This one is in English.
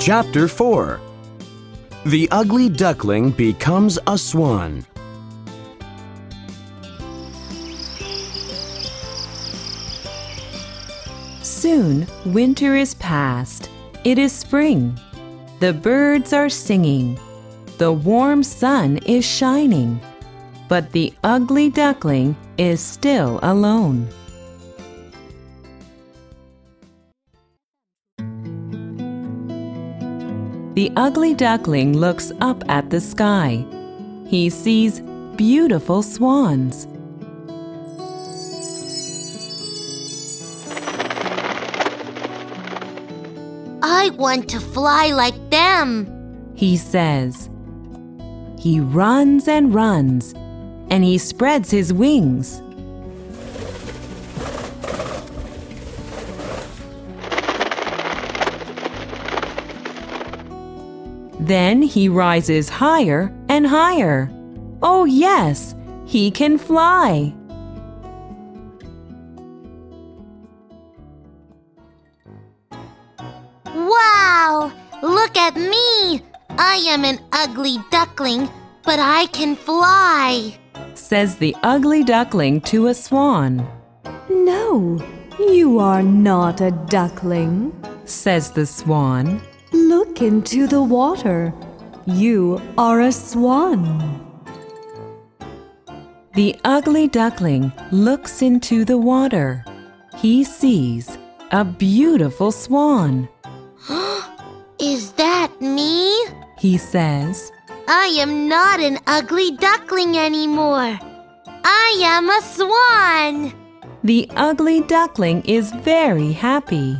Chapter 4 The Ugly Duckling Becomes a Swan. Soon winter is past. It is spring. The birds are singing. The warm sun is shining. But the ugly duckling is still alone. The ugly duckling looks up at the sky. He sees beautiful swans. I want to fly like them. He says. He runs and runs, and he spreads his wings. Then he rises higher and higher. Oh, yes, he can fly. Wow! Look at me! I am an ugly duckling, but I can fly. Says the ugly duckling to a swan. No, you are not a duckling. Says the swan. Look into the water. You are a swan. The ugly duckling looks into the water. He sees a beautiful swan. Is that me? He says, I am not an ugly duckling anymore. I am a swan. The ugly duckling is very happy.